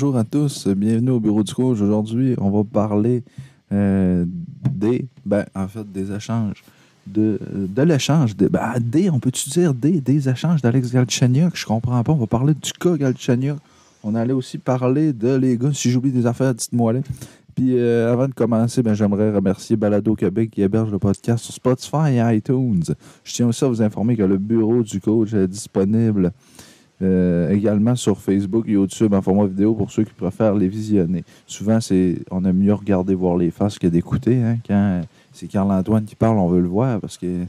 Bonjour à tous. Bienvenue au bureau du coach. Aujourd'hui, on va parler euh, des, ben, en fait, des échanges. De, de l'échange. Ben, des, on peut-tu dire des, des échanges d'Alex Galchenyuk? Je comprends pas. On va parler du cas Galchenyuk. On allait aussi parler de les gars. Si j'oublie des affaires, dites-moi les. Puis euh, avant de commencer, ben, j'aimerais remercier Balado Québec qui héberge le podcast sur Spotify et iTunes. Je tiens aussi à vous informer que le bureau du coach est disponible euh, également sur Facebook, YouTube en format vidéo pour ceux qui préfèrent les visionner. Souvent, c'est on aime mieux regarder voir les faces que d'écouter. Hein, quand c'est Carl-Antoine qui parle, on veut le voir parce que.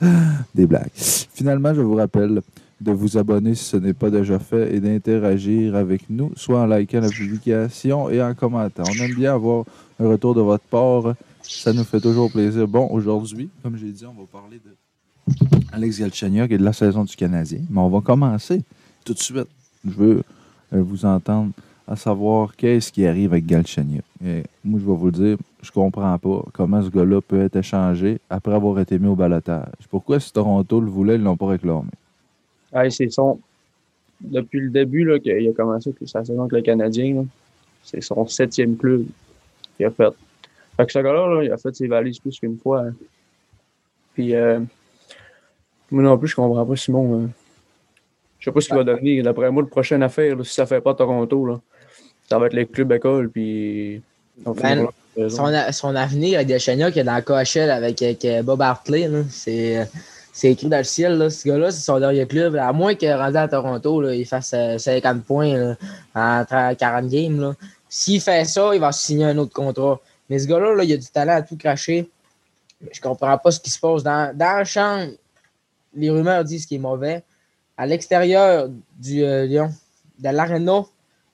Des blagues. Finalement, je vous rappelle de vous abonner si ce n'est pas déjà fait et d'interagir avec nous, soit en likant la publication et en commentant. On aime bien avoir un retour de votre part. Ça nous fait toujours plaisir. Bon, aujourd'hui, comme j'ai dit, on va parler de Alex Galchenyuk et de la saison du Canadien. Mais on va commencer tout de suite. Je veux euh, vous entendre à savoir qu'est-ce qui arrive avec Galchenyuk. moi, je vais vous le dire, je comprends pas comment ce gars-là peut être échangé après avoir été mis au balotage. Pourquoi si Toronto le voulait, ils l'ont pas réclamé? c'est son. Depuis le début qu'il a commencé sa saison avec le Canadien, c'est son septième club qu'il a fait. Ce gars-là, il a fait ses valises plus qu'une fois. Hein. Puis euh, moi non plus, je comprends pas Simon. Euh, je sais pas ce qu'il va devenir. D'après moi, le prochaine affaire, si ça fait pas Toronto, là, ça va être les clubs écoles. Puis. Ben, son, avenir avec Deschagna qui est dans le KHL avec, Bob Hartley, c'est. C'est écrit dans le ciel, là. ce gars-là, c'est son dernier club. À moins qu'il rendu à Toronto, là, il fasse 50 euh, points en 40 games. S'il fait ça, il va signer un autre contrat. Mais ce gars-là, là, il a du talent à tout cracher. Je comprends pas ce qui se passe. Dans, dans le champ, les rumeurs disent qu'il est mauvais. À l'extérieur du euh, Lyon, de l'aréna,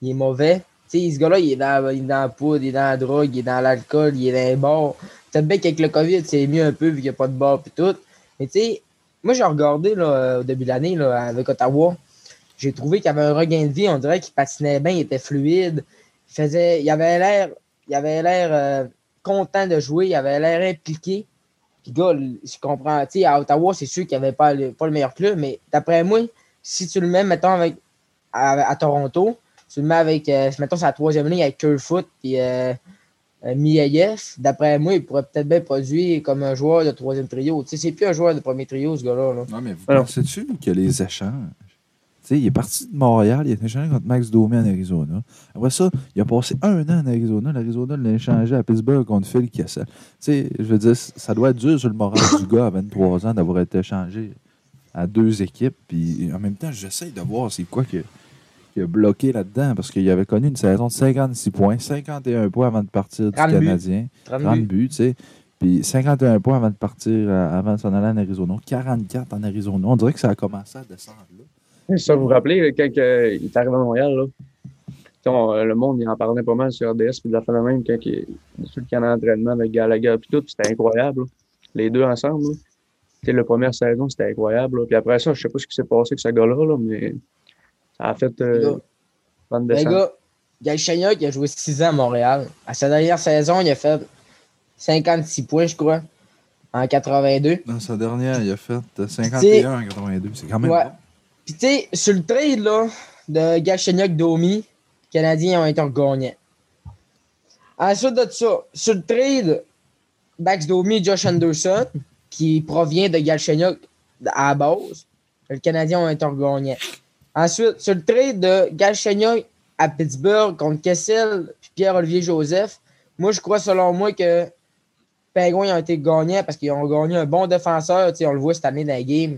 il est mauvais. ce gars-là, il est, dans, la poudre, il est dans la drogue, il est dans l'alcool, il est dans les bars. Peut-être bien qu'avec le COVID, c'est mieux un peu vu qu'il n'y a pas de bar et tout. Mais tu sais, moi, j'ai regardé là, au début de l'année avec Ottawa. J'ai trouvé qu'il y avait un regain de vie. On dirait qu'il patinait bien, il était fluide. Il, faisait, il avait l'air il l'air euh, content de jouer, il avait l'air impliqué. Puis, gars, je comprends. Tu sais, à Ottawa, c'est sûr qu'il n'y avait pas le, pas le meilleur club, mais d'après moi, si tu le mets, mettons, avec, à, Toronto, tu le mets avec, euh, mettons, sa troisième ligne avec Kerfoot et euh, euh d'après moi, il pourrait peut-être bien produire comme un joueur de troisième trio. Tu sais, c'est plus un joueur de premier trio, ce gars-là. Là. Non, mais vous pensez-tu que les échanges il est parti de Montréal, il a échangé contre Max Domi en Arizona. Après ça, il a passé un an en Arizona. L'Arizona l'a échangé à Pittsburgh contre Phil Kessel. je veux dire, ça doit être dur sur le moral du gars à 23 ans d'avoir été échangé à deux équipes. Puis en même temps, j'essaye de voir c'est quoi qui a, bloqué là-dedans parce qu'il avait connu une saison de 56 points, 51 points avant de partir du Canadien. 30, buts, tu sais. Puis 51 points avant de partir, avant de s'en aller en Arizona. 44 en Arizona. On dirait que ça a commencé à descendre là. Ça, vous vous rappelez, quand il est arrivé à Montréal, là, le monde il en parlait pas mal sur RDS, puis de la fin de même, quand il, sur le canal d'entraînement avec Gallagher, puis tout, c'était incroyable. Les deux ensemble. Là. La première saison, c'était incroyable. Puis après ça, je sais pas ce qui s'est passé avec ce gars-là, mais ça a fait euh, Les gars, Galchenyuk, il a joué 6 ans à Montréal. À sa dernière saison, il a fait 56 points, je crois, en 82. Dans sa dernière, il a fait 51 en 82. C'est quand même puis, tu sais, sur le trade là, de Galchenyuk Domi, les Canadiens ont été gagnants. Ensuite de ça, sur le trade Bax Domi Josh Anderson, qui provient de Galchenyuk à la base, les Canadiens ont été gagnants. Ensuite, sur le trade de Galchenyuk à Pittsburgh contre Kessel et Pierre-Olivier Joseph, moi, je crois, selon moi, que Penguins ont été gagnants parce qu'ils ont gagné un bon défenseur. On le voit cette année dans la game.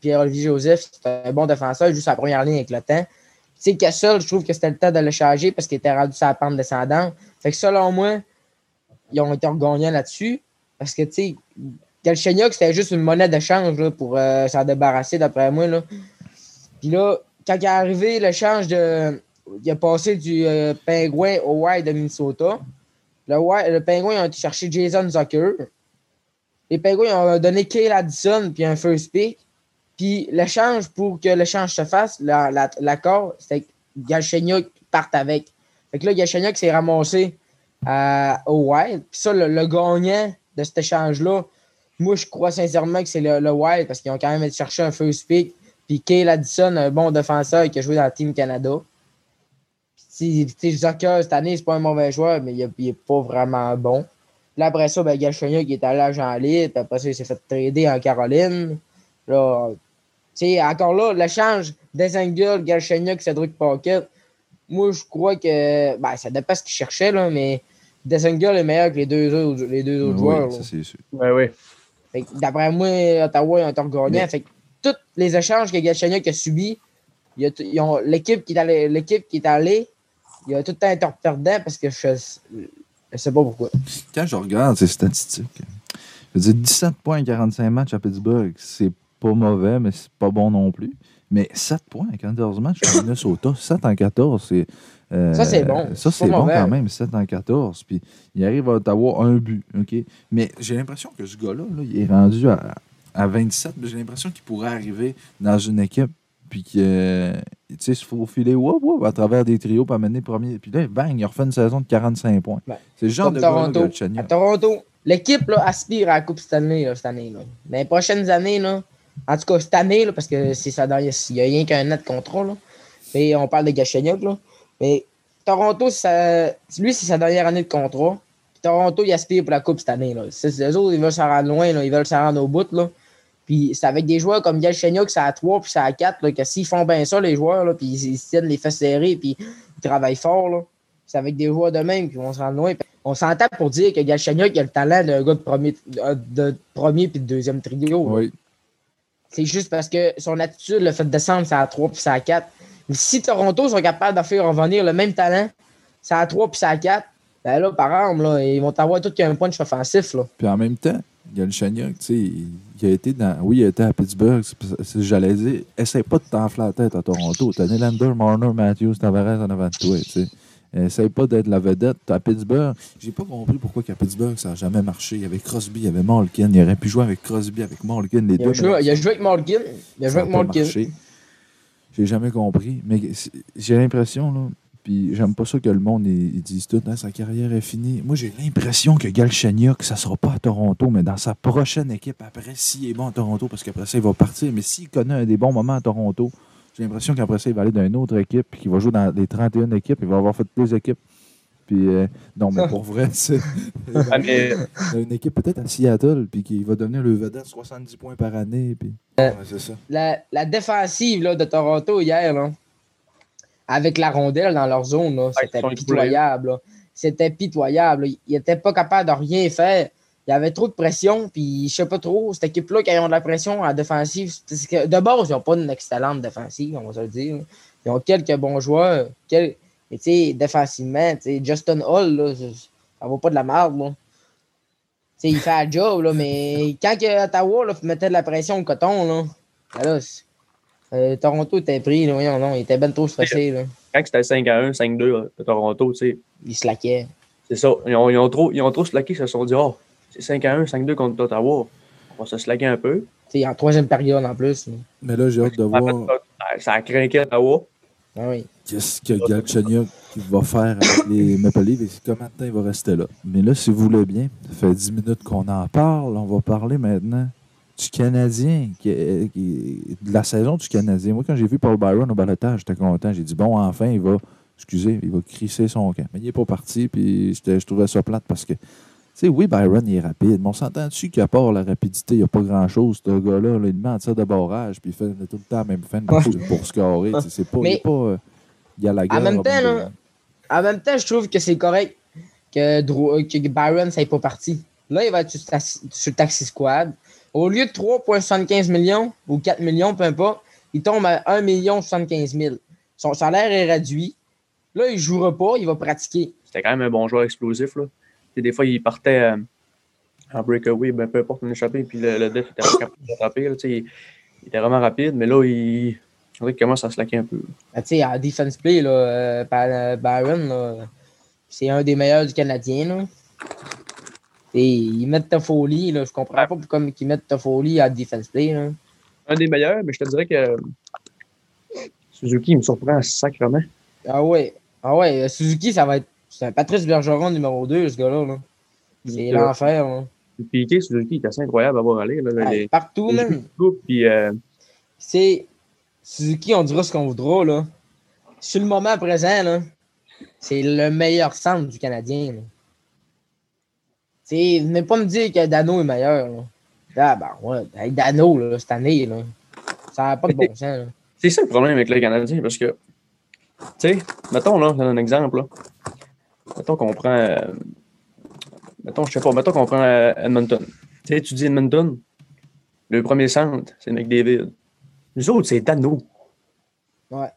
Pierre-Olivier Joseph, c'est un bon défenseur, juste sa première ligne avec le temps. Tu sais, Kessel, je trouve que c'était le temps de le changer parce qu'il était rendu sa pente descendante. Fait que selon moi, ils ont été gagnants là-dessus. Parce que, tu sais, Galchenyuk, c'était juste une monnaie d'échange pour euh, s'en débarrasser, d'après moi. Là. Puis là, quand il est arrivé, l'échange de. Il a passé du euh, pingouin au Wild de Minnesota. Le, le pingouin, été chercher Jason Zucker. Les pingouins ont donné Kyle Addison puis un first pick. Puis l'échange, pour que l'échange se fasse, l'accord, c'est que Galchenyuk parte avec. Fait que là, Galchenyuk s'est ramassé euh, au Wild. Puis ça, le, gagnant de cet échange-là, moi, je crois sincèrement que c'est le, Wild parce qu'ils ont quand même été chercher un first pick Puis Kyle Addison, un bon défenseur qui a joué dans le Team Canada. Puis, tu sais, cette année, c'est pas un mauvais joueur, mais il n'est pas vraiment bon. Puis après ça, ben, Galchenyuk est allé à Jean Litre. Après ça, il s'est fait trader en Caroline. Là, sais, encore là, l'échange Desengel, Galchenyuk, Cedric Pocket. Moi, je crois que. Ben, ça dépend ce qu'il cherchait, là, mais Desengel est meilleur que les deux autres, les deux autres Oui, joueurs. ça, c'est sûr. Ouais, ouais. Fait que D'après moi, Ottawa, ont été gagnants. Mais- Fait que tous les échanges que Galchenyuk a subis, il a tout- ils ont- l'équipe qui, est allée- l'équipe qui est allée, il a tout le temps été perdant parce que je ne sais pas pourquoi. Quand je regarde ces statistiques, je veux dire 17 points en 45 matchs à Pittsburgh, c'est pas mauvais, mais c'est pas bon non plus. Mais 7 points en 14 matchs à Minnesota, 7 en 14, c'est. euh, Ça, c'est bon. Ça, C'est bon mauvais. quand même, 7 en 14. Puis il arrive à Ottawa un but. OK? Mais j'ai l'impression que ce gars-là, là, il est rendu à, à 27, mais j'ai l'impression qu'il pourrait arriver dans une équipe. Puis que, tu sais, il faut filer wop, wop, à travers des trios pour amener premier. Puis là, bang, il refait une saison de 45 points. Ben, c'est le genre de Toronto. À Toronto, l'équipe aspire à la Coupe Stanley là, cette année. Là. Dans les prochaines années, là, en tout cas cette année, là, parce que c'est ça, il n'y a rien qu'un net contrat. Là. Mais on parle de. Là. Mais Toronto, ça, lui, c'est sa dernière année de contrat. Puis Toronto, il aspire pour la Coupe cette année. Là. Les autres, ils veulent s'en rendre loin. Ils veulent s'en rendre au bout. Là. Puis c'est avec des joueurs comme Galchenyuk, c'est à 3 puis c'est à 4, là, que s'ils font bien ça, les joueurs, là, puis ils, tiennent les fesses serrées, puis ils travaillent fort, c'est avec des joueurs de même qui vont se rendre loin. On s'entend pour dire que Galchenyuk a le talent d'un gars de premier, de, de premier puis de deuxième trio. Oui. C'est juste parce que son attitude le fait descendre, c'est à 3 puis c'est à 4. Mais si Toronto sont capables de faire revenir le même talent, c'est à 3 puis c'est à 4, ben là, par là, ils vont avoir tout qu'un punch offensif. Là. Puis en même temps, Galchenyuk, tu sais, il, il a été dans. Oui, il a été à Pittsburgh. c'est- J'allais dire, essaie pas de t'enfler la tête à Toronto. T'as Nylander, Marner, Matthews, Tavares en avant de toi, tu sais. Essaye pas d'être la vedette. À Pittsburgh. J'ai pas compris pourquoi qu'à Pittsburgh, ça n'a jamais marché. Il y avait Crosby, il y avait Malkin. Il aurait pu jouer avec Crosby, avec Malkin, les Il, deux. a joué, il a joué avec Malkin. Il a ça joué a avec pas Malkin. marché. J'ai jamais compris. Mais j'ai l'impression, là, puis j'aime pas ça que le monde ils, disent tout, Ah, sa carrière est finie. Moi, j'ai l'impression que Galchenyuk, ça sera pas à Toronto, mais dans sa prochaine équipe après, s'il est bon à Toronto, parce qu'après ça, il va partir. Mais s'il connaît un des bons moments à Toronto, j'ai l'impression qu'après ça, il va aller dans une autre équipe, puis qu'il va jouer dans les 31 équipes, il va avoir fait deux équipes. Puis, euh, non, mais pour vrai, c'est une équipe peut-être à Seattle, puis qu'il va devenir le vedette 70 points par année. Puis... Ouais, c'est ça. La, la défensive là, de Toronto hier, là, avec la rondelle dans leur zone, là, c'était pitoyable. là. C'était pitoyable. là. Ils n'étaient pas capables de rien faire. Il y avait trop de pression, puis je sais pas trop, cette équipe-là, ils ont de la pression en défensive, parce que de base, ils n'ont pas une excellente défensive, on va se le dire. Ils ont quelques bons joueurs. quel- Mais tu sais, défensivement, tu sais, Justin Hall, là, ça vaut pas de la merde. Là. Tu sais, il fait la job, là, mais quand que Ottawa là, mettait de la pression au coton, là, ben là, euh, Toronto était pris, là, voyons, non, il était ben trop stressé. Là. quand c'était 5 à 1, 5 2 de Toronto, tu sais, Il se laquait. c'est ça. Ils ont, ils ont trop, ils ont trop slacké, ils se sont dit, oh, c'est 5 à 1, 5 2 contre Ottawa. On va se slacker un peu. Sais, en troisième période en plus. Mais là, j'ai hâte de fait, voir ça- ça a craqué Ottawa. Ah oui. qu'est-ce que Galchenyuk va faire avec les Maple Leafs et temps il va rester là. Mais là, si vous voulez bien, ça fait 10 minutes qu'on en parle. On va parler maintenant du Canadien, qui, est- qui est- de la saison du Canadien. Moi, quand j'ai vu Paul Byron au balotage, j'étais content. J'ai dit, bon, enfin, il va, excusez, il va crisser son camp. Mais il n'est pas parti, puis j'étais- je trouvais ça plate parce que, sais, oui, Byron, il est rapide, mais on s'entend dessus qu'à part la rapidité, il n'y a pas grand-chose, ce gars-là. Là, il met en tir de barrage, puis il fait tout le temps la même fin pour, pour scorer. C'est pas, il Mais- est pas... euh, il y a la guerre. En même temps, là. En même temps, je trouve que c'est correct que, Byron, ça n'est pas parti. Là, il va être sur, ta- sur le Taxi Squad. Au lieu de 3,75 millions ou 4 millions, peu importe, il tombe à 1 million 75 000. Son salaire est réduit. Là, il ne jouera pas, il va pratiquer. C'était quand même un bon joueur explosif. Là. Des fois, il partait euh, en breakaway, ben, peu importe, une échappée, puis le, le def était capable de l'attraper. là, Il, il était vraiment rapide, mais là, il, on qu'il commence à se laquer un peu. Ben, tu sais, en defense play, là, euh, par- euh, Byron, là, c'est un des meilleurs du Canadien. Là. Et ils mettent ta folie. Là. Je comprends pas pourquoi ils mettent ta folie à defense play. Là. Un des meilleurs, mais je te dirais que Suzuki, il me surprend sacrement. Ah ouais. Ah ouais, euh, Suzuki, ça va être. C'est un Patrice Bergeron numéro 2, ce gars-là. là. C'est l'enfer. là. Piqué, Suzuki, il est assez incroyable à voir aller. Là, Ouais, les, partout, les même. coupes, puis euh, C'est. Suzuki, on dira ce qu'on voudra, là. Sur le moment présent, là, c'est le meilleur centre du Canadien. Là. T'sais, venez pas me dire que Dano est meilleur. Là. Ah, ben ouais, avec Dano, là, cette année, là, ça n'a pas de bon sens. C'est ça le problème avec le Canadien, parce que, tu sais, mettons, là, je donne un exemple, là. Mettons qu'on prend, euh, mettons, je sais pas, mettons qu'on prend euh, Edmonton. Tu sais, tu dis Edmonton, le premier centre, c'est McDavid. Nous autres, c'est Dano. Ouais.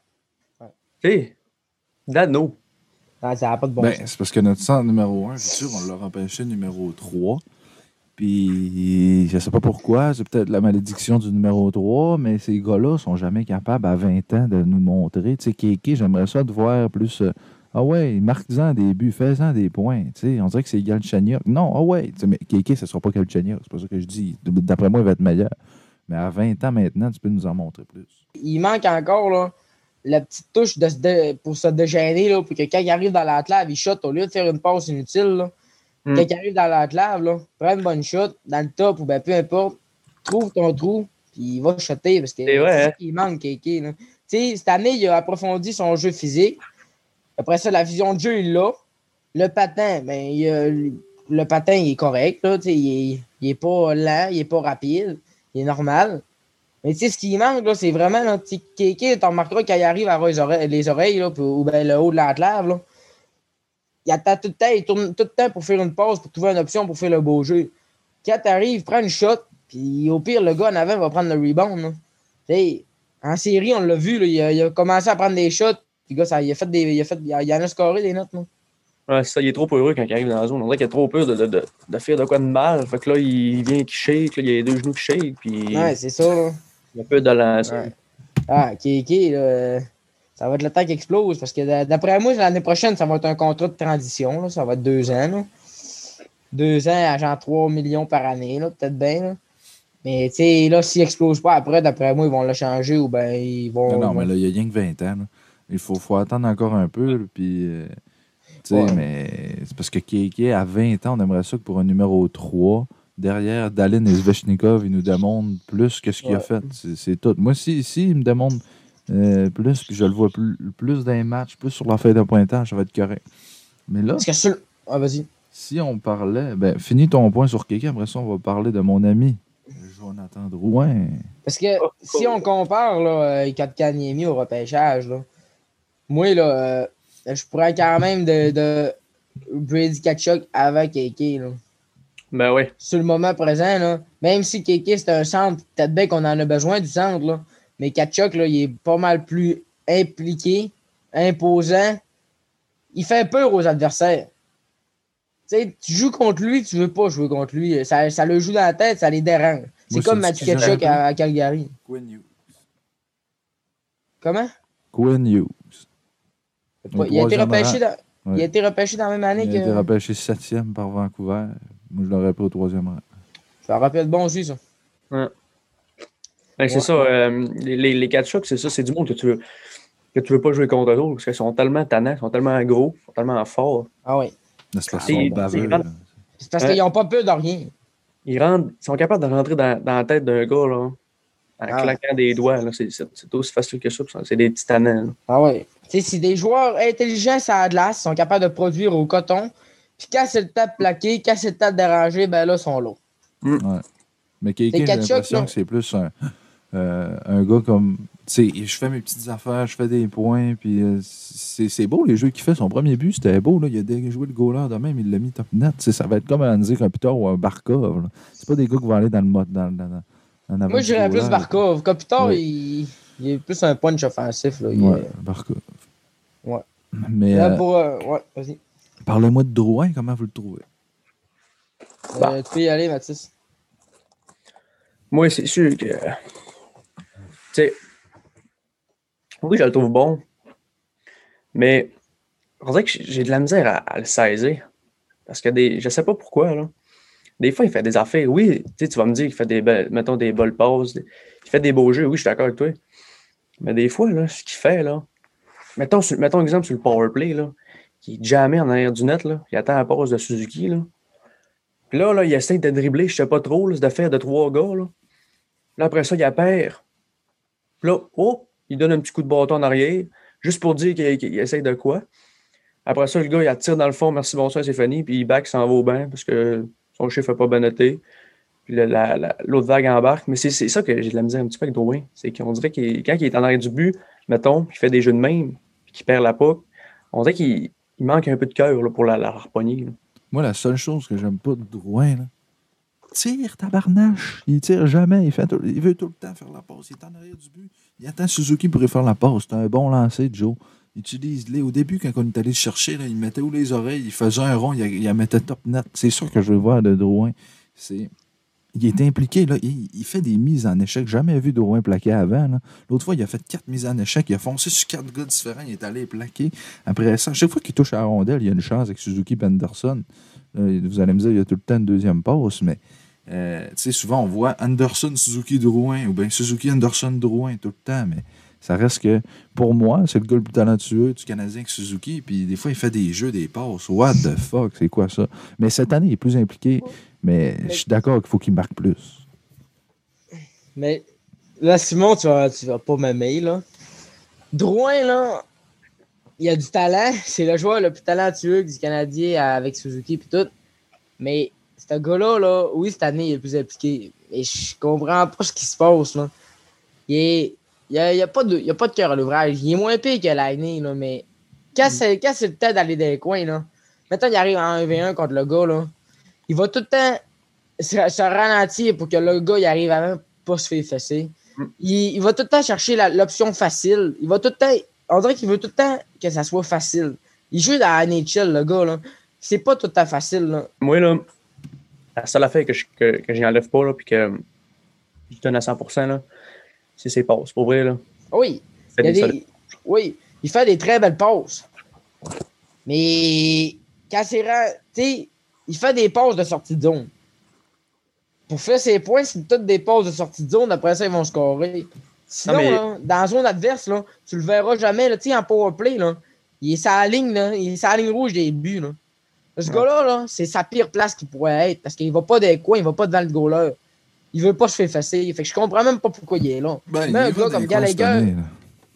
Tu sais, Dano. Ah, ça n'a pas de bon Ben, sens. c'est parce que notre centre numéro 1, c'est sûr, on l'a empêché numéro 3. Puis, je sais pas pourquoi, c'est peut-être la malédiction du numéro 3, mais ces gars-là sont jamais capables à 20 ans de nous montrer. Tu sais, Kéké, j'aimerais ça de voir plus. Ah ouais, marque-en des buts, fais-en des points. Tu sais, on dirait que c'est Galchenyuk. Non, ah ouais, mais Kéké, ce sera pas Galchenyuk, c'est pas ça que je dis. D'après moi, il va être meilleur. Mais à 20 ans maintenant, tu peux nous en montrer plus. Il manque encore là, la petite touche de, pour se dégêner, là, pour que quand il arrive dans la clave, il shot au lieu de faire une passe inutile. Là, Mm. Quand il arrive dans la clave, là, prends une bonne shot dans le top ou ben, peu importe, trouve ton trou, puis il va shotter parce que ça hein? qui manque, Kéké. là. Tu sais, cette année, il a approfondi son jeu physique. Après ça, la vision de jeu, il l'a. Le patin, ben, le patin, il est correct. Là, il, est, il est pas lent, il est pas rapide, il est normal. Mais tu sais, ce qui manque, là, c'est vraiment, là, Kéké, tu remarqueras quand il arrive à les oreilles, les oreilles là, ou ben, le haut de la il attend tout le temps, il tourne tout le temps pour faire une pause, pour trouver une option pour faire le beau jeu. Quand tu arrives, prends une shot, puis au pire, le gars en avant va prendre le rebound. en série, on l'a vu, il, a, il a commencé à prendre des shots, puis gars, ça, il, a fait des, il, a fait, il, a- il en a scoré des notes. là. Ouais, ça, il est trop heureux quand il arrive dans la zone. On dirait qu'il a trop peur de, de, de, de faire de quoi de mal. Fait que là, il vient qui shake, là, il a les deux genoux qui shake, puis Ouais, c'est ça. Là. il a peur de. Ouais. Ah, Kéké, là, ça va être le temps qu'il explose parce que d'a- d'après moi, l'année prochaine, ça va être un contrat de transition. là, ça va être deux ans. là. Deux ans à genre 3 millions par année, là, peut-être bien. là. Mais tu sais, là, s'il explose pas après, d'après moi, ils vont le changer ou ben ils vont. Non, non, mais là, il y a rien que 20 ans. là. Il faut, faut attendre encore un peu. là, Puis, euh, tu sais, Ouais. mais c'est parce que Kéké, à 20 ans, on aimerait ça que pour un numéro 3, derrière Dalin et Svechnikov, il nous demande plus que ce qu'il a fait. C'est tout. Moi, si, si il me demande euh, plus, puis je le vois plus, plus dans les matchs, plus sur la feuille de pointage, ça va être correct. Mais là, que. Ah, vas-y. si on parlait, ben, finis ton point sur Kéké, après ça, on va parler de mon ami, Jonathan Drouin. Parce que Oh, si on compare là, euh, Kotkaniemi au repêchage, là, moi, là, euh, je pourrais quand même de, de Brady Kachuk avec Kéké. Là. Ben oui. sur le moment présent, là, même si Kéké c'est un centre, peut-être bien qu'on en a besoin du centre, là, mais Kachuk, là, il est pas mal plus impliqué, imposant. Il fait peur aux adversaires. Tu sais, tu joues contre lui, tu veux pas jouer contre lui. Ça, ça le joue dans la tête, ça les dérange. C'est comme Mathieu j'aime. à, à Calgary. Quinn Hughes. Comment? Quinn Hughes. Il a, été repêché dans, il a été repêché dans la même année Il a été que. repêché septième par Vancouver. Moi, je l'aurais pris au troisième rang. Ça rappelle bon aussi, ça. Ben, c'est Ouais. ça. euh, les, les, les Kachuk, c'est ça, c'est du monde que tu veux que tu veux pas jouer contre eux parce qu'ils sont tellement tannants, ils sont tellement gros, ils sont tellement forts. Ah oui. Mais C'est parce qu'ils sont c'est baveux. vraiment- là. C'est parce Ouais. qu'ils n'ont pas peur de rien. Ils, rentrent, ils sont capables de rentrer dans, dans la tête d'un gars là, en Ah. claquant des doigts. là. C'est, aussi facile que ça. C'est des petits tannants. là. Ah ouais. Tu sais, si des joueurs intelligents à la glace sont capables de produire au coton, puis quand c'est le temps de plaquer, quand c'est le temps de déranger, ben là, ils sont là. Mais Kéké, C'est j'ai l'impression que c'est plus un, euh, un gars comme. Tu sais, je fais mes petites affaires, je fais des points, puis euh, c'est c'est beau les jeux qu'il fait. Son premier but, c'était beau. Là. Il a joué le goaler de même, il l'a mis top net. Ça va être comme un Andy Kopitar ou un Barkov. C'est pas des gars qui vont aller dans le mode. Dans, dans, dans, Moi, dirais plus. Barkov. Kopitar, il... il est plus un punch offensif. Là. Il Ouais, est- Barkov. Ouais. Mais Là, euh, pour, euh, ouais, vas-y. parlez-moi de Drouin, comment vous le trouvez? Bah. Euh, tu peux y aller, Mathis. Moi, c'est sûr que. Tu sais. Oui, je le trouve bon. Mais on dirait que j'ai de la misère à, à le saisir. Parce que des, je sais pas pourquoi, là. Des fois, il fait des affaires. Oui, tu vas me dire qu'il fait des belles, mettons, des bonnes passes. des- Il fait des beaux jeux. Oui, je suis d'accord avec toi. Mais des fois, là, ce qu'il fait, là. Mettons, sur- mettons exemple sur le power play, là. Qui est jamais en arrière du net, là. Il attend la passe de Suzuki, là. Puis là, là, il essaie de dribbler, je sais pas trop, là, de faire de trois gars, là. Après ça, il perd. Puis là, oh, il donne un petit coup de bâton en arrière, juste pour dire qu'il qu'il essaye de quoi. Après ça, le gars, il attire dans le fond, merci, bonsoir, c'est fini, puis il back, s'en va au bain parce que son chiffre n'a pas bien. Puis la- la- l'autre vague embarque. Mais c'est ça que j'ai de la misère un petit peu avec Drouin. C'est qu'on dirait que quand il est en arrière du but, mettons, il fait des jeux de même, puis qu'il perd la puck, on dirait qu'il il manque un peu de cœur pour la, la harpogner. là. Moi, la seule chose que j'aime pas de Drouin, là, tire tabarnache. Il tire jamais. Il, fait il veut tout le temps faire la passe. Il est en arrière du but. Il attend Suzuki pour faire la passe. C'est un bon lancer, Joe. Utilise-les. Au début, quand on est allé le chercher, il mettait où les oreilles, il faisait un rond, il, il mettait top net. C'est ça que je veux voir de Drouin. C'est. Il est impliqué, là. Il, fait des mises en échec. Jamais vu Drouin plaquer avant. L'autre fois, il a fait quatre mises en échec. Il a foncé sur quatre gars différents. Il est allé plaquer. Après ça, chaque fois qu'il touche à la il y a une chance avec Suzuki. Là, vous allez me dire, il y a tout le temps une deuxième passe, mais euh, souvent on voit Anderson, Suzuki, Drouin, ou bien Suzuki, Anderson, Drouin tout le temps, mais ça reste que, pour moi, c'est le gars le plus talentueux du Canadien que Suzuki, puis des fois, il fait des jeux, des passes. What the fuck, c'est quoi ça? Mais cette année, il est plus impliqué, mais je suis d'accord qu'il faut qu'il marque plus. Mais là, Simon, tu vas, tu vas pas m'aimer, là. Drouin, là, il a du talent. C'est le joueur le plus talentueux du Canadien avec Suzuki et tout. Mais ce gars-là, là, oui, cette année, il est plus impliqué. Mais je comprends pas ce qui se passe, là. Il est. Il n'y a, y a pas de, il y a pas de cœur à l'ouvrage. Il est moins pire que l'année, là, mais quand c'est quand c'est le temps d'aller dans les coins, là, maintenant il arrive en 1v1 contre le gars, là, il va tout le temps se, se ralentir pour que le gars il arrive avant pas se faire fesser. Mm. Il, il va tout le temps chercher l'option facile. Il va tout le temps. On dirait qu'il veut tout le temps que ça soit facile. Il joue dans la NHL, le gars, là. C'est pas tout le temps facile, là. Moi, là, la seule affaire que je que, que j'y enlève pas, là, puis que je donne à 100%, là, c'est ses passes. Pour vrai, là. Oui. Il des Oui, il fait des très belles passes. Mais quand c'est rare, tu il fait des passes de sortie de zone. Pour faire ses points, c'est toutes des passes de sortie de zone. Après ça, ils vont scorer. Sinon, mais- là, dans la zone adverse, là, tu le verras jamais. Là, en powerplay, là, il est la ligne, là, il est la ligne rouge des buts. Là. Ce Ouais. gars-là, là, c'est sa pire place qu'il pourrait être parce qu'il va pas des coins, il va pas devant le goaler. Il veut pas se faire fesser. Fait que je comprends même pas pourquoi il est là. Ben, Mais un gars comme Gallagher.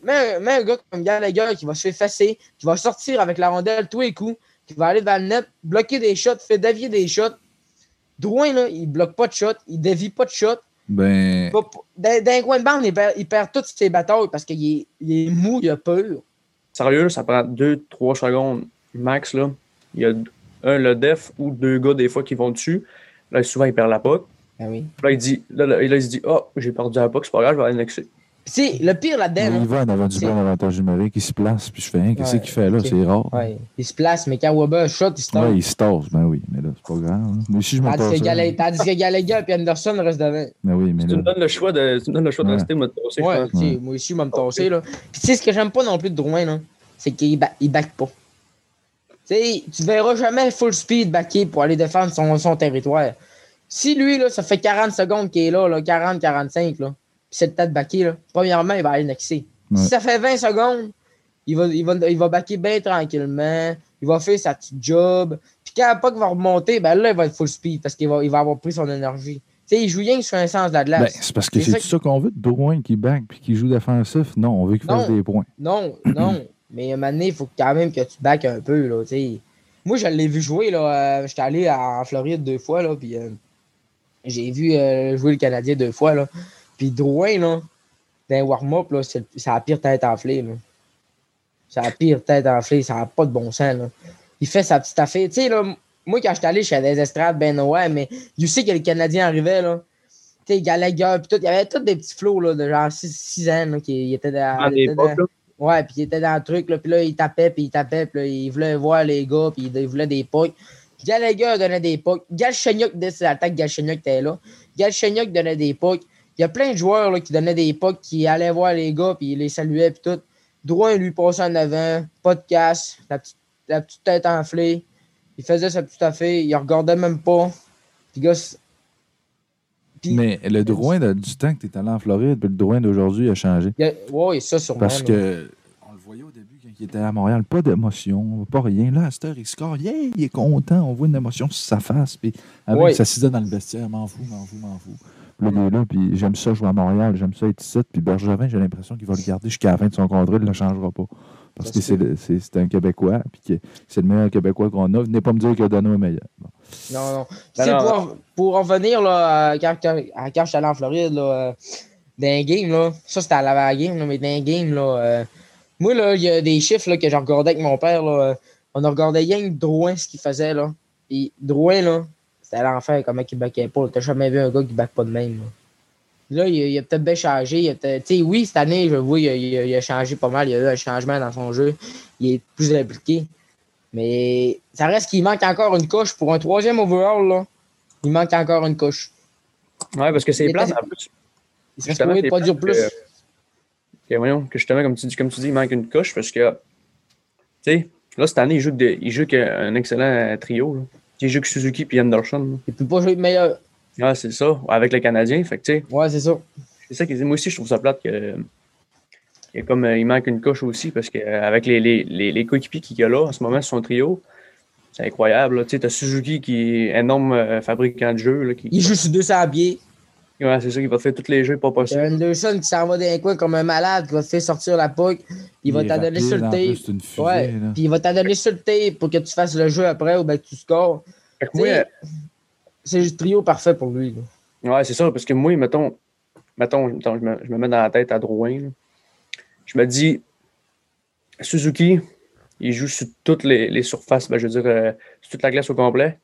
Mets, mets un gars comme Gallagher qui va se faire fesser, qui va sortir avec la rondelle tous les coups, qui va aller devant le net, bloquer des shots, faire dévier des shots. Drouin, là, il bloque pas de shots, il dévie pas de shots. Ben, Il va pas- Dans, dans un coin de bande, il perd, il perd toutes ses batailles parce qu'il est, il est mou, il a peur. Sérieux, ça prend 2-3 secondes max. Là. Il y a un, le def ou deux gars, des fois, qui vont dessus. Là, souvent, il perd la puck. Ah oui. Là, il dit, là, là, il se dit, oh, j'ai perdu la puck, c'est pas grave, je vais annexer. Sais, le pire là-dedans, là, il va en avant du c'est- bon avantage numérique, il se place, puis je fais, hein, qu'est-ce Ouais, qu'il fait là? C'est rare. ouais, il se place, mais quand Weber shot, il se tombe. Ouais, il se tasse, ben oui, mais là, c'est pas grave. hein. Moi aussi, je me tandis, tasse. que Gallagher, tandis que Gallagher et Anderson restent devant. Ben oui, mais Tu me là. donnes le choix de, tu me donnes le choix de Ouais. rester, me tasser, je Ouais, moi aussi, je vais me tasser, là. Puis tu sais, ce que j'aime pas non plus de Drouin, là, c'est qu'il ba il back pas. Tu sais, tu verras jamais full speed backer pour aller défendre son, son territoire. Si lui, là, ça fait 40 secondes qu'il est là, là 40-45, là, puis c'est le temps de backer, là, premièrement, il va aller nexer. Ouais. Si ça fait 20 secondes, il va, il va, il va backer bien tranquillement, il va faire sa petite job, puis quand pas qu'il va remonter, ben là, il va être full speed parce qu'il va, il va avoir pris son énergie. Tu sais, il joue rien que sur un sens de la glace. Ben, c'est parce que C'est ça qu'on veut de Drouin qui back puis qui joue défensif. Non, on veut qu'il fasse des points. Non, non. Mais à un moment donné, il faut quand même que tu back un peu, là, tu sais. Moi, je l'ai vu jouer, là. euh, J'étais allé en Floride deux fois, là, puis euh, j'ai vu euh, jouer le Canadien deux fois, là. Puis Drouin, là, dans warm-up, là, c'est la pire tête enflée, là. C'est la pire tête enflée, ça n'a pas de bon sens, là. Il fait sa petite affaire. Tu sais, là, moi, quand j'étais allé, j'étais des estrades, ben ouais, mais tu sais que le Canadien arrivait, là. Tu sais, Gallagher, puis tout. Il y avait tous des petits flots, là, de genre 6 ans, là, qui étaient dans, étaient dans-. Ouais, puis il était dans le truc, là, puis là, il tapait, puis il tapait, puis là, il voulait voir les gars, puis il voulait des pucks. Gallagher donnait des pucks. Galchenyuk, dès cette attaque, Galchenyuk était là. Galchenyuk donnait des pucks. Il y a plein de joueurs là, qui donnaient des pucks, qui allaient voir les gars, puis ils les saluaient, puis tout. Drouin, lui, passait en avant, pas de casse, la petite, la petite tête enflée. Il faisait sa petite affaire, il regardait même pas. Puis, gars, puis- Mais le Drouin du temps que tu es allé en Floride, puis le Drouin d'aujourd'hui a changé. ouais, ça, sûrement. Parce que on le voyait au début quand il était à Montréal, pas d'émotion, pas rien. Là, à cette heure, il score, yeah, il est content, on voit une émotion sur sa face. Puis après, Ouais. il s'assisait dans le vestiaire, m'en fous, m'en fous, m'en fous. Puis là, il est là, puis j'aime ça jouer à Montréal, j'aime ça être ici. Puis Bergevin, j'ai l'impression qu'il va le garder jusqu'à la fin de son contrat, il ne le changera pas. Parce que c'est le- c'est c'est un Québécois, puis que c'est le meilleur Québécois qu'on a. Venez pas me dire que Dono est meilleur. Bon. Non, non. Ben C'est non. pour, pour en revenir là, à quand, à quand j'étais allé en Floride, là, euh, dans là, ça c'était à la game, là, mais dans un game, là, euh, moi, là, il y a des chiffres là, que j'ai regardé avec mon père. Là, euh, on a regardé que Drouin, ce qu'il faisait. Là. Puis Drouin, là, c'était l'enfer, comment il backait pas. T'as jamais vu un gars qui back pas de même. Là, Là, il, a- peut-être bien changé. il a oui, cette année, je vois, il a, il a- il a changé pas mal. Il y a eu un changement dans son jeu. Il est plus impliqué. Mais ça reste qu'il manque encore une coche. Pour un troisième overall, là, il manque encore une coche. Ouais, parce que c'est plate en plus. Il serait produire plate plus. que- que, voyons, que justement, comme tu dis, comme tu dis, il manque une coche parce que, tu sais, là, cette année, il joue, que de- il joue qu'un excellent trio. Là. Il joue que Suzuki puis Anderson. Il peut pas jouer de meilleur. Ouais, c'est ça, avec le Canadien. Fait que, tu sais, Ouais, c'est ça. c'est ça dit. Moi aussi, je trouve ça plate que. comme, euh, il manque une coche aussi parce qu'avec les, les, les, les coéquipiers qu'il y a là en ce moment sur son trio, c'est incroyable. Tu sais, t'as Suzuki qui est énorme euh, fabricant de jeux. Là, qui, Il joue sur 200 pieds. Ouais, c'est ça, qui va te faire tous les jeux pas possible. Anderson qui s'en va dans un coin comme un malade, qui va te faire sortir la puck. Il va est t'adonner sur le tape. C'est une fusée. Ouais. là. Puis il va t'adonner sur le tape pour que tu fasses le jeu après ou ben que tu scores. Fait que Tu moi, sais, C'est le trio parfait pour lui. là. Ouais, c'est ça, parce que moi, mettons, mettons, mettons, je, me, je me mets dans la tête à Drouin. là. Je me dis, Suzuki, il joue sur toutes les, les surfaces, ben, je veux dire, euh, sur toute la glace au complet.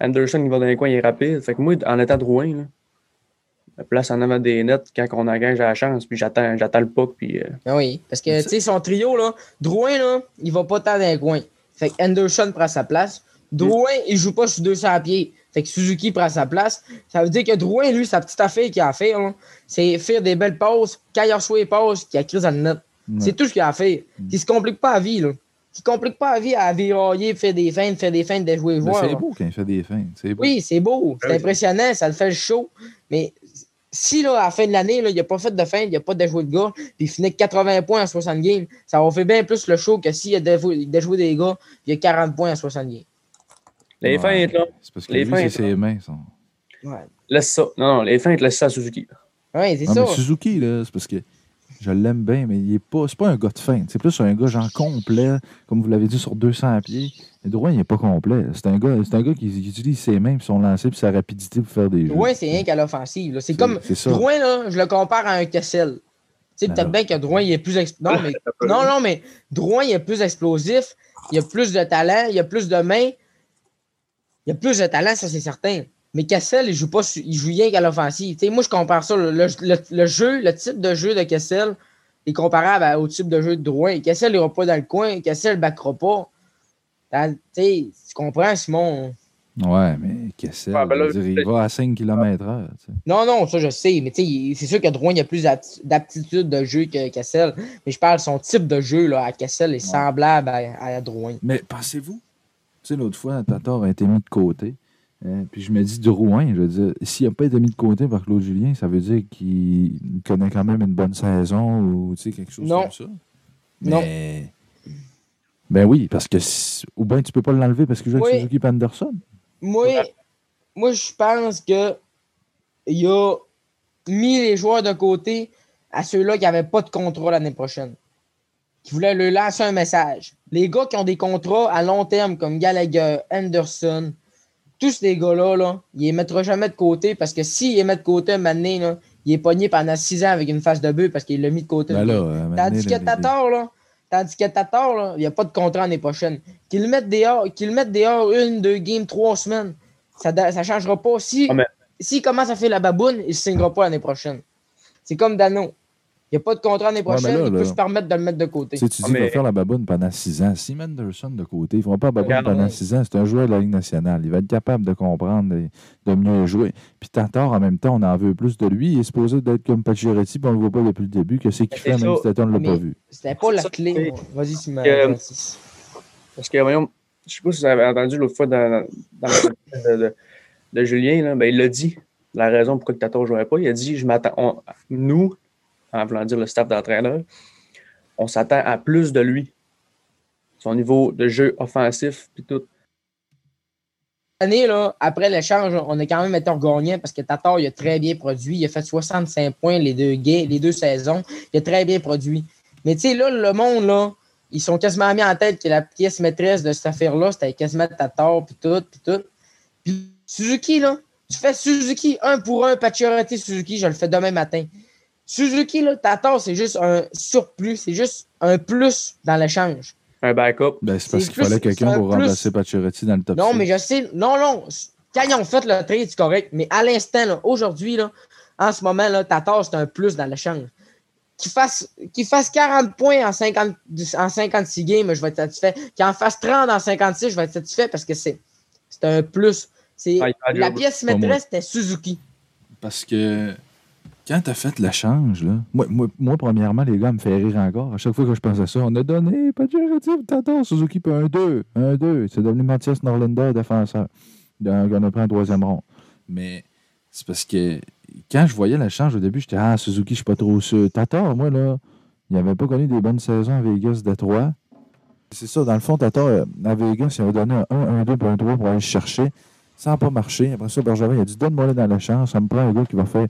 Anderson, il va dans les coins, il est rapide. Fait que moi, en étant Drouin, là, place en avant des nets quand on engage à la chance, puis j'attends, j'attends le puck, puis euh, Ah oui, parce que tu sais, son trio, là, Drouin, là, il va pas tant dans les coins. Fait que Anderson prend sa place. Drouin, il joue pas sur 200 pieds. Fait que Suzuki prend sa place. Ça veut dire que Drouin, lui, sa petite affaire qu'il a à faire, là, c'est faire des belles passes. Quand il reçoit les passes, qu'il a crise dans le net. C'est tout ce qu'il a à faire. Il se complique pas la vie, là. Il se complique pas la vie à virailler, faire des feintes, faire des feintes, de jouer joueurs. c'est beau quand il fait des beau. Oui, c'est beau, c'est Oui. impressionnant, ça le fait le show. Mais si là, à la fin de l'année, là, il n'a pas fait de fin, il n'a pas déjoué de gars, puis il finit avec 80 points en 60 games, ça va faire bien plus le show que s'il a déjoué, déjoué des gars, puis il a 40 points en 60 games. les Ouais. feintes, là, C'est parce que Les lui, feintes, c'est ses mains. Sont... Ouais, laisse ça. Non, non, les feintes, laisse ça à Suzuki. ouais c'est ça. mais Suzuki, là, c'est parce que je l'aime bien, mais il est pas, c'est pas un gars de fin. C'est plus un gars genre complet, comme vous l'avez dit, sur 200 pieds. Mais Drouin, il est pas complet. C'est un gars, c'est un gars qui, qui utilise ses mains, puis son lancer, puis sa rapidité pour faire des jeux. Drouin, c'est rien qu'à l'offensive. là. C'est comme. C'est ça. Drouin, là, je le compare à un Kessel. Tu sais, Ben peut-être bien que Drouin, il est plus. ex- Non, mais, non, non, mais Drouin, il est plus explosif, il a plus de talent, il a plus de mains. Il a plus de talent, ça, c'est certain. Mais Kessel, il joue pas il joue rien qu'à l'offensive. Tu sais, moi, je compare ça. Le, le- le- le jeu, le type de jeu de Kessel est comparable à- au type de jeu de Drouin. Kessel, il ira pas dans le coin. Kessel ne backera pas. Dans- Tu sais, tu comprends, Simon? Ouais, mais Kessel, Ah, ben là, je veux dire, il va à 5 km/h. tu sais. Non, non, ça je sais, mais tu sais, il- c'est sûr que Drouin il a plus d'apti- d'aptitude de jeu que Kessel. Mais je parle, son type de jeu là, à Kessel est semblable à, à Drouin. Mais pensez-vous, tu sais, l'autre fois, Tatar a été mis de côté. Hein, puis je me dis, Drouin, je veux dire, s'il n'a pas été mis de côté par Claude Julien, ça veut dire qu'il connaît quand même une bonne saison ou tu sais, quelque chose Non. comme ça. Non. Mais- Ben oui, parce que. Ou bien tu peux pas l'enlever parce qu'il joue avec Oui. Suzuki et Anderson. Moi, moi je pense que il a mis les joueurs de côté à ceux-là qui n'avaient pas de contrat l'année prochaine. Qui voulaient leur lancer un message. Les gars qui ont des contrats à long terme comme Gallagher, Anderson, tous ces gars-là, là, il les mettra jamais de côté parce que s'il les met de côté un moment donné, là, il est pogné pendant six ans avec une face de bœuf parce qu'il l'a mis de côté. Ben là, euh, Tandis que Tatar, là, tandis que Tatar, là, il n'y a pas de contrat l'année prochaine. Qu'il le mette dehors, qu'il le mette dehors une, deux games, trois semaines, ça ne changera pas. Si, Ah, mais- S'il commence à faire la baboune, il ne signera pas l'année prochaine. C'est comme Dano. Il n'y a pas de contrat l'année Ouais, mais prochaine, là, il peut là- se permettre de le mettre de côté. Tu sais, tu dis Ah, qu'il va mais- faire la baboune pendant 6 ans. Si Anderson de côté, il ne fera pas la baboune Regarde, pendant ouais. 6 ans. C'est un joueur de la Ligue nationale. Il va être capable de comprendre et de mieux jouer. Puis Tatar, en même temps, on en veut plus de lui. Il est supposé d'être comme Pacioretty, puis on ne le voit pas depuis le début. Que c'est qu'il C'est fait, même si Tatar ne l'a Mais- pas vu. C'était pas la clé. Vas-y, Simon. Parce que, voyons, je sais pas si vous avez entendu l'autre fois dans, dans le podcast de, de- de Julien, là, ben, il l'a dit, la raison pourquoi le Tato ne jouait pas. Il a dit je m'attends, on- nous, en voulant dire le staff d'entraîneur, on s'attend à plus de lui. Son niveau de jeu offensif, puis tout. année, là, après l'échange, on a quand même été gagnant parce que Tatar, il a très bien produit. Il a fait 65 points les deux, les deux saisons. Il a très bien produit. Mais tu sais, là, le monde, là, ils sont quasiment mis en tête que la pièce maîtresse de cette affaire-là, c'était quasiment Tatar, puis tout, puis tout. Puis Suzuki, là, tu fais Suzuki un pour un, Pacioretty Suzuki, je le fais demain matin. Suzuki, là, Tatar, c'est juste un surplus, c'est juste un plus dans l'échange. Un backup. Ben, c'est parce qu'il fallait quelqu'un pour plus. remplacer Pacioretty dans le top Non, six. mais je sais. Non, non. Quand ils ont fait le trade, c'est correct. Mais à l'instant, là, aujourd'hui, là, en ce moment, là, Tatar, c'est un plus dans l'échange. Qu'il fasse, fasse 40 points en, 50, en 56 games, je vais être satisfait. Qu'il en fasse 30 en 56, je vais être satisfait parce que c'est, c'est un plus. C'est, Ah, la pièce maîtresse, c'était Suzuki. Parce que quand t'as fait l'échange, là, moi, moi, moi, premièrement, les gars me fait rire encore. À chaque fois que je pense à ça, on a donné Pacioretty, Tatar, Suzuki, puis un 2. Un 2. C'est devenu Mathias Norlinder, défenseur. Donc, on a pris un troisième rond. Mais c'est parce que quand je voyais l'échange au début, j'étais Ah, Suzuki, je suis pas trop sûr. Tatar, moi, là, il n'avait pas connu des bonnes saisons à Vegas de 3. C'est ça, dans le fond, Tatar, euh, à Vegas, il avait donné un 1, un 2 puis un 3 pour aller le chercher. Ça n'a pas marché. Après ça, Bergevin, il a dit Donne-moi là dans l'échange, ça me prend un gars qui va faire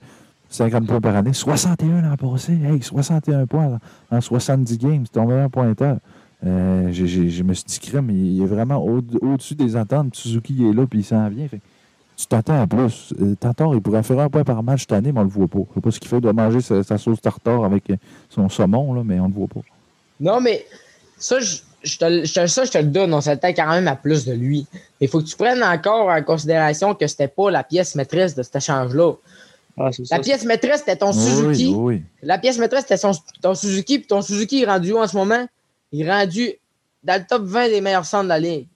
50 points par année. 61 l'an passé. Hey, 61 points en, en 70 games. C'est ton meilleur pointeur. Euh, je me suis dit, crème, il, est vraiment au- au-dessus des attentes. Suzuki est là, puis il s'en vient. Fait tu t'attends à plus. Euh, Tatar, il pourrait faire un point par match cette année, mais on le voit pas. Je sais pas ce qu'il fait. Il doit manger sa, sa sauce tartare avec euh, son saumon, là, mais on le voit pas. Non, mais ça, je, je te, je te- ça, je te le donne. On s'attend quand même à plus de lui. Mais il faut que tu prennes encore en considération que c'était pas la pièce maîtresse de cet échange-là. Ah, ça. La pièce maîtresse, c'était ton Suzuki. Oui, oui. La pièce maîtresse, c'était son- ton Suzuki. Puis ton Suzuki est rendu où en ce moment? Il est rendu dans le top 20 des meilleurs centres de la ligue.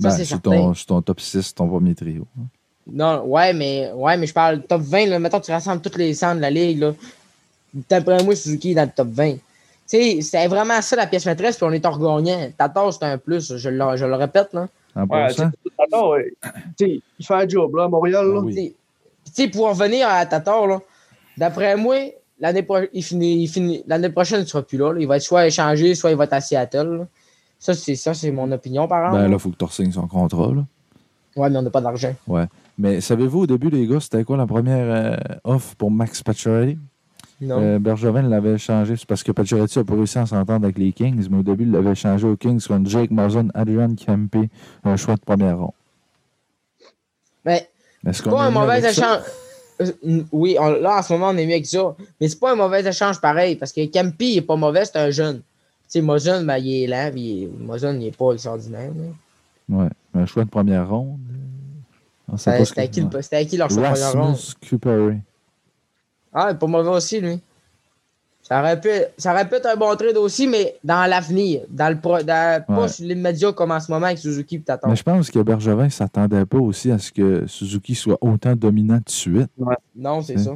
Ça, Ben, c'est certain. ton, c'est ton top 6, ton premier trio. Non, ouais, mais, ouais, mais je parle top 20. Là, mettons que tu rassembles tous les centres de la ligue. Là. D'après moi, Suzuki est dans le top 20. Tu sais, c'est vraiment ça la pièce maîtresse, puis on est hors gagnant. Tatar, c'est un plus, je le, je le répète. Là. En Ouais, Tatar, ouais. Tu sais, il fait un job, là, à Montréal, là. Ah oui. Tu sais, pour revenir à Tatar, là, d'après moi, l'année pro- il finit, il finit- l'année prochaine, il ne sera plus là, là. Il va être soit échangé, soit il va être à Seattle. là. Ça, c'est ça, c'est mon opinion, par exemple. ben là, il faut que tu signes son contrat. Là. Ouais, mais on n'a pas d'argent. Mais savez-vous, au début, les gars, c'était quoi la première euh, offre pour Max Pacioretty? Non. Euh, Bergevin l'avait changé. C'est parce que Pacioretty n'a pas réussi à s'entendre avec les Kings, mais au début, il l'avait changé aux Kings contre Jake Mason, Adrian Kempe, un choix de première ronde. mais Est-ce c'est qu'on pas un mauvais échange. Euh, Oui, on- là, en ce moment, on est mieux que ça. Mais c'est pas un mauvais échange pareil, parce que Campi, il est pas mauvais, c'est un jeune. Tu sais, Mozun, ben, il est lent, puis Mozun, il est pas extraordinaire. là. Ouais, un choix de première ronde. On sait Ben, C'était à qui, leur choix de première ronde? Ah, il est pas mauvais aussi, lui. Ça aurait, pu, ça aurait pu être un bon trade aussi, mais dans l'avenir. Dans le pro, dans, Pas sur l'immédiat comme en ce moment avec Suzuki et Tatar. Mais je pense que Bergevin ne s'attendait pas aussi à ce que Suzuki soit autant dominant de suite. Non, c'est C'est- ça.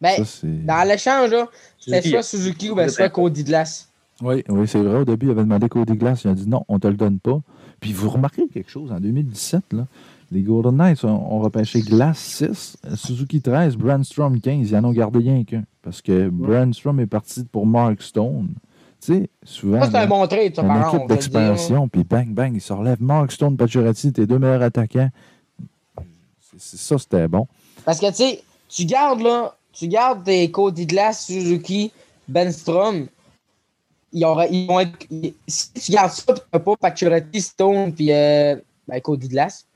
Ben, Ça, c'est... dans l'échange, c'était Suzuki, soit Suzuki ou ben, soit Cody Glass. Oui, oui c'est vrai. Au début, il avait demandé Cody Glass. Il a dit non, on ne te le donne pas. Puis vous remarquez quelque chose, en 2017, là, les Golden Knights ont, repêché Glass 6, Suzuki 13, Brandstrom 15. Ils en ont gardé rien qu'un. Parce que Brandstrom est parti pour Mark Stone. Tu sais, souvent. Ça, c'est un bon trade, ça, une par équipe d'expansion, puis bang, bang, il se relève. Mark Stone, Pacioretty, tes deux meilleurs attaquants. C'est- ça, c'était bon. Parce que, tu sais, tu gardes, là, tu gardes tes Cody Glass, Suzuki, Benstrom. Ils, auraient- ils vont être. ils- si tu gardes ça, tu n'as pas Pacioretty, Stone, puis euh, ben, Cody Glass,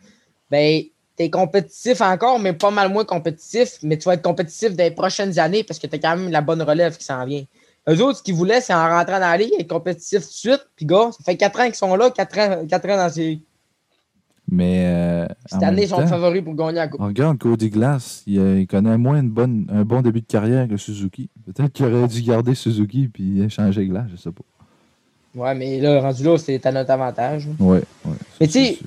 ben, t'es compétitif encore, mais pas mal moins compétitif. Mais tu vas être compétitif les prochaines années parce que t'as quand même la bonne relève qui s'en vient. Eux autres, ce qu'ils voulaient, c'est en rentrant dans la ligue, être compétitif tout de suite. Puis, gars, ça fait 4 ans qu'ils sont là, 4 ans, quatre ans dans ces. Mais. euh, Cette année, ils sont favoris pour gagner la coupe. regarde Cody Glass, il, euh, il connaît moins une bonne, un bon début de carrière que Suzuki. Peut-être qu'il aurait dû garder Suzuki puis échanger Glass, je sais pas. Ouais, mais là, rendu là, c'est à notre avantage. Ouais, ouais. Mais tu sais.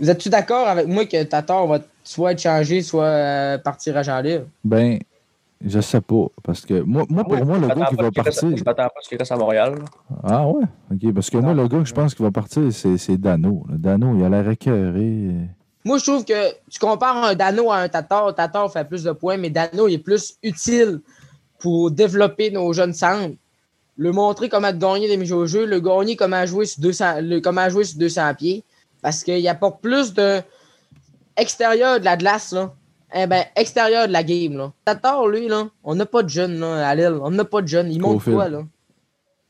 Vous êtes-tu d'accord avec moi que Tatar va soit être changé, soit euh, partir à Jean Libre? Ben, je sais pas. Parce que moi, moi pour Ah oui, moi, le gars qui va qu'il reste- partir. Je m'attends pas à ce qu'il reste à Montréal. là. Ah ouais? OK. Parce que moi, le gars que je pense qui va partir, c'est c'est Dano. là. Dano, il a l'air écœuré. Moi, je trouve que tu compares un Dano à un Tatar. Tatar fait plus de points, mais Dano il est plus utile pour développer nos jeunes centres. Le montrer comment gagner des mises au jeu, le gagner comment jouer sur 200, le, comment jouer sur 200 pieds. Parce qu'il apporte plus de extérieur de la glace, là. Eh ben, extérieur de la game, là. Tatar, lui, là, on n'a pas de jeune, là, à l'île. On n'a pas de jeune. Il monte quoi, là?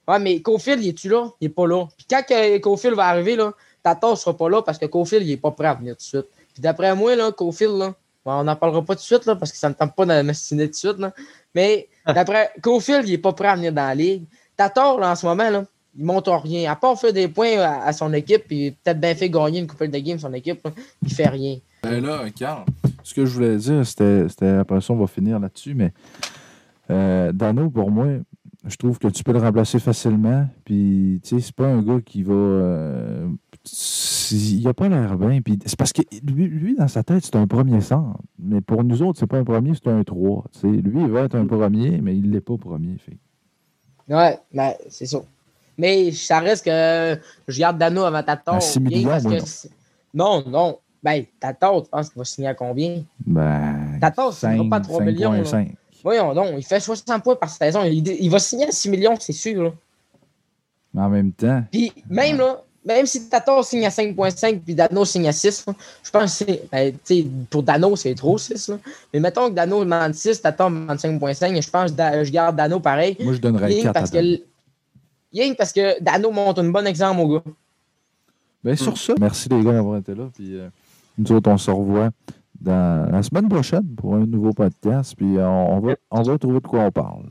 Ouais, mais Cofield, il est-tu là? Il est pas là. Puis quand Cofield va arriver, là, Tatar sera pas là parce que Cofield, il est pas prêt à venir tout de suite. Puis d'après moi, là, Cofield, là, bon, on n'en parlera pas tout de suite, là, parce que ça ne tente pas de m'estimer tout de suite, là. Mais d'après Cofield, il est pas prêt à venir dans la ligue. Tatar, là, en ce moment, là, il monte rien. À part faire des points à, à son équipe, puis peut-être bien fait gagner une couple de games son équipe, là, il fait rien. Ben là, Carl, ce que je voulais dire, c'était, après ça, on va finir là-dessus, mais euh, Dano, pour moi, je trouve que tu peux le remplacer facilement. Puis, tu sais, c'est pas un gars qui va. euh, il a pas l'air bien. Puis, c'est parce que lui, lui, dans sa tête, c'est un premier centre. Mais pour nous autres, c'est pas un premier, c'est un 3. Tu sais, lui, il va être un premier, mais il l'est pas premier. Fait. Ouais, ben, c'est ça. Mais ça reste que je garde Dano avant Tatar. À 6 bien millions, parce moi, que non. non. Ben, Tatar, tu penses qu'il va signer à combien? Ben. Tatar, ça ne 5, pas à 3 millions. là. 5,5. Voyons donc, il fait 60 points par saison. Il, il va signer à 6 millions, c'est sûr. Là. Mais en même temps, Puis même là, même si Tatar signe à 5.5 puis Dano signe à 6, là, je pense que c'est. Ben, tu sais, pour Dano, c'est trop 6. Là. Mais mettons que Dano demande 6, Tatar demande 5.5, je pense que je garde Dano pareil. moi, je donnerais Rien que 4 à parce que, Que parce que Dano montre un bon exemple au gars. Ben, sur ça, merci les gars d'avoir été là. Puis, euh, nous autres, on se revoit dans la semaine prochaine pour un nouveau podcast. Puis, on, on va, on va trouver de quoi on parle.